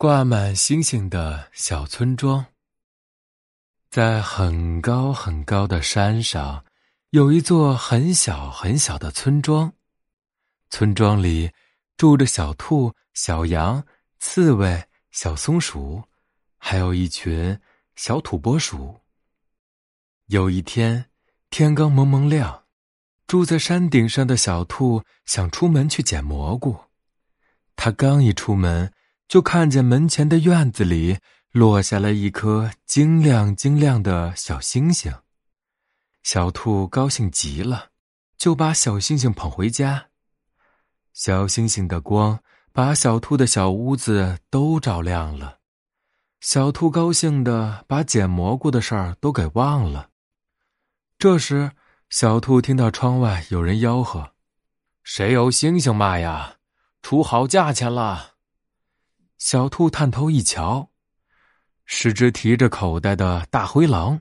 挂满星星的小村庄。在很高很高的山上，有一座很小很小的村庄。村庄里住着小兔、小羊、刺猬、小松鼠，还有一群小土拨鼠。有一天，天刚蒙蒙亮，住在山顶上的小兔想出门去捡蘑菇。他刚一出门，就看见门前的院子里落下了一颗晶亮晶亮的小星星。小兔高兴极了，就把小星星捧回家。小星星的光把小兔的小屋子都照亮了。小兔高兴的把捡蘑菇的事儿都给忘了。这时，小兔听到窗外有人吆喝：“谁有星星卖呀？出好价钱了！”小兔探头一瞧，是只提着口袋的大灰狼。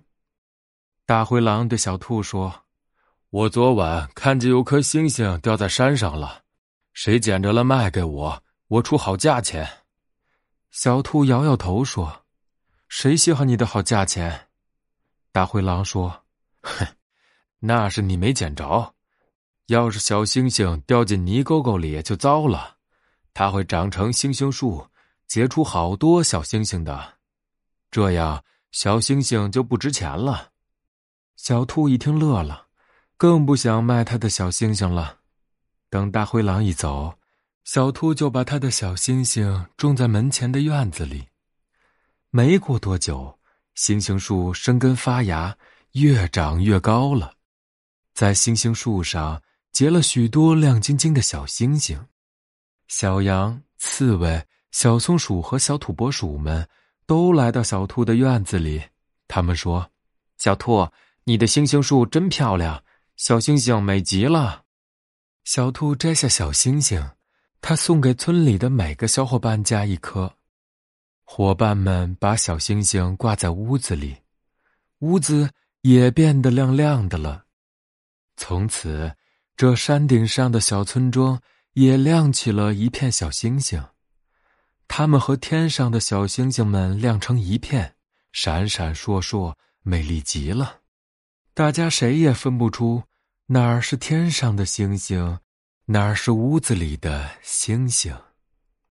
大灰狼对小兔说：“我昨晚看见有颗星星掉在山上了，谁捡着了卖给我，我出好价钱。”小兔摇摇头说：“谁稀罕你的好价钱？”大灰狼说。哼，那是你没捡着。要是小星星掉进泥沟沟里，就糟了。它会长成星星树，结出好多小星星的，这样小星星就不值钱了。小兔一听乐了，更不想卖他的小星星了。等大灰狼一走，小兔就把他的小星星种在门前的院子里。没过多久，星星树生根发芽。越长越高了，在星星树上结了许多亮晶晶的小星星。小羊、刺猬、小松鼠和小土拨鼠们都来到小兔的院子里。他们说：“小兔，你的星星树真漂亮，小星星美极了。”小兔摘下小星星，他送给村里的每个小伙伴家一颗。伙伴们把小星星挂在屋子里，屋子。也变得亮亮的了。从此，这山顶上的小村庄也亮起了一片小星星，它们和天上的小星星们亮成一片，闪闪烁烁，美丽极了。大家谁也分不出哪儿是天上的星星，哪儿是屋子里的星星。